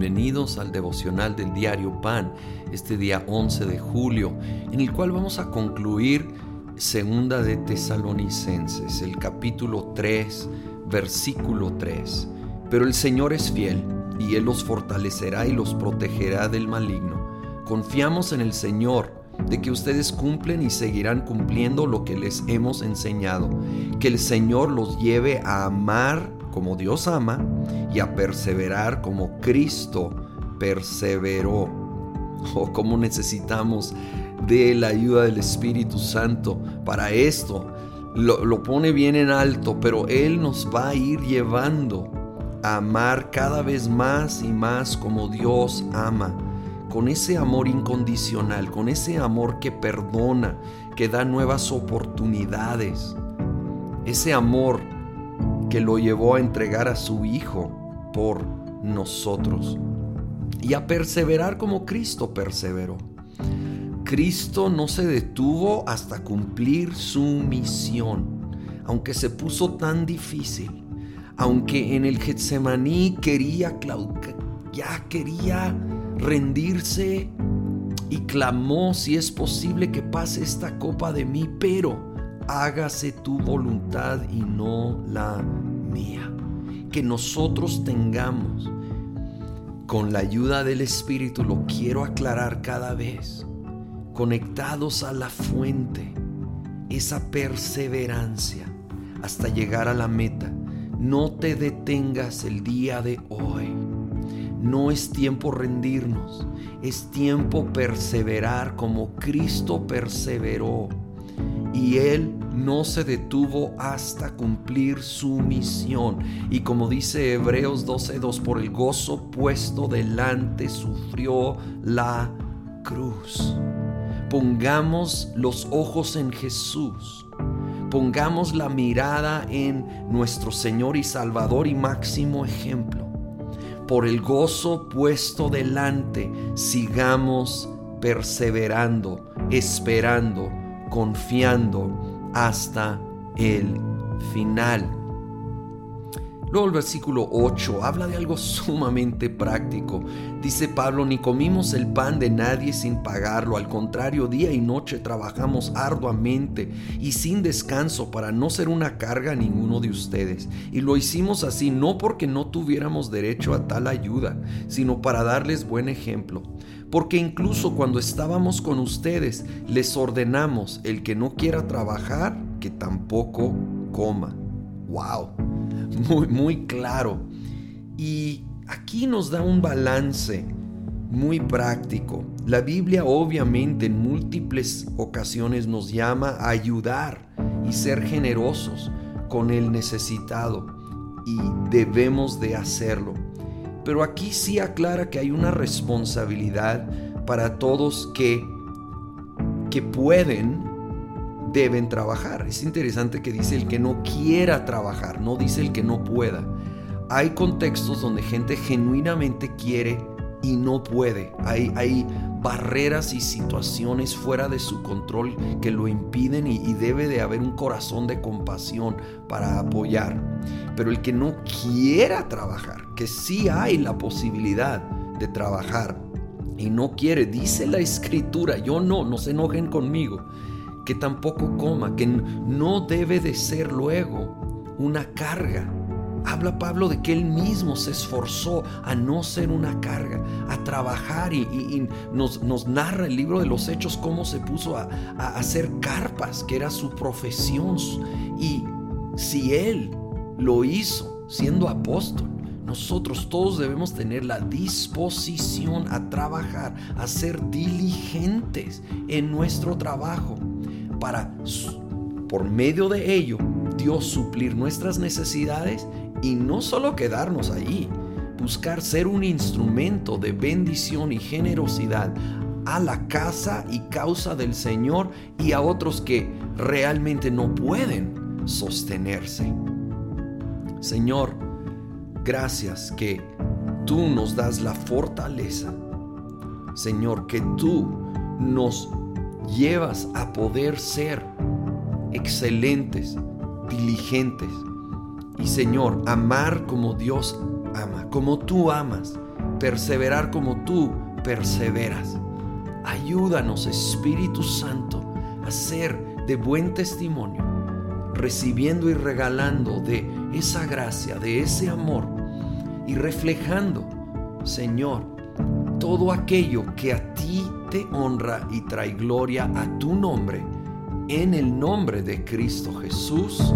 bienvenidos al devocional del diario Pan, este día 11 de julio, en el cual vamos a concluir Segunda de Tesalonicenses, el capítulo 3, versículo 3. Pero el Señor es fiel, y Él los fortalecerá y los protegerá del maligno. Confiamos en el Señor de que ustedes cumplen y seguirán cumpliendo lo que les hemos enseñado, que el Señor los lleve a amar como Dios ama y a perseverar como Cristo perseveró. Oh, cómo necesitamos de la ayuda del Espíritu Santo para esto. Lo, lo pone bien en alto, pero Él nos va a ir llevando a amar cada vez más y más como Dios ama con ese amor incondicional, con ese amor que perdona, que da nuevas oportunidades, ese amor que lo llevó a entregar a su Hijo por nosotros y a perseverar como Cristo perseveró. Cristo no se detuvo hasta cumplir su misión, aunque se puso tan difícil, aunque en el Getsemaní quería, ya quería rendirse y clamó si es posible que pase esta copa de mí, pero hágase tu voluntad y no la mía. Que nosotros tengamos, con la ayuda del Espíritu, lo quiero aclarar cada vez, conectados a la fuente, esa perseverancia hasta llegar a la meta. No te detengas el día de hoy no es tiempo rendirnos, es tiempo perseverar como Cristo perseveró. Y Él no se detuvo hasta cumplir su misión. Y como dice Hebreos 12:2, por el gozo puesto delante sufrió la cruz. Pongamos los ojos en Jesús. Pongamos la mirada en nuestro Señor y Salvador y máximo ejemplo por el gozo puesto delante, sigamos perseverando, esperando, confiando hasta el final. Luego el versículo 8 habla de algo sumamente práctico. Dice Pablo, ni comimos el pan de nadie sin pagarlo. Al contrario, día y noche trabajamos arduamente y sin descanso para no ser una carga a ninguno de ustedes. Y lo hicimos así no porque no tuviéramos derecho a tal ayuda, sino para darles buen ejemplo. Porque incluso cuando estábamos con ustedes, les ordenamos, el que no quiera trabajar, que tampoco coma. ¡Wow! muy, muy claro. Y aquí nos da un balance muy práctico. La Biblia obviamente en múltiples ocasiones nos llama a ayudar y ser generosos con el necesitado y debemos de hacerlo. Pero aquí sí aclara que hay una responsabilidad para todos que, que pueden deben trabajar. Es interesante que dice el que no quiera trabajar, no dice el que no pueda. Hay contextos donde gente genuinamente quiere y no puede. Hay, hay barreras y situaciones fuera de su control que lo impiden y, debe de haber un corazón de compasión para apoyar. Pero el que no quiera trabajar, que sí hay la posibilidad de trabajar y no quiere, dice la escritura, yo no, no se enojen conmigo que tampoco coma, que no debe de ser luego una carga. Habla Pablo de que él mismo se esforzó a no ser una carga, a trabajar y, nos, narra el libro de los hechos cómo se puso a, a hacer carpas, que era su profesión. Y si él lo hizo siendo apóstol, nosotros todos debemos tener la disposición a trabajar, a ser diligentes en nuestro trabajo para, por medio de ello, Dios suplir nuestras necesidades y no solo quedarnos ahí, buscar ser un instrumento de bendición y generosidad a la casa y causa del Señor y a otros que realmente no pueden sostenerse. Señor, gracias que tú nos das la fortaleza. Señor, que tú nos llevas a poder ser excelentes, diligentes y Señor, amar como Dios ama, como tú amas, perseverar como tú perseveras. Ayúdanos, Espíritu Santo, a ser de buen testimonio, recibiendo y regalando de esa gracia, de ese amor y reflejando, Señor, todo aquello que a ti te honra y trae gloria a tu nombre, en el nombre de Cristo Jesús.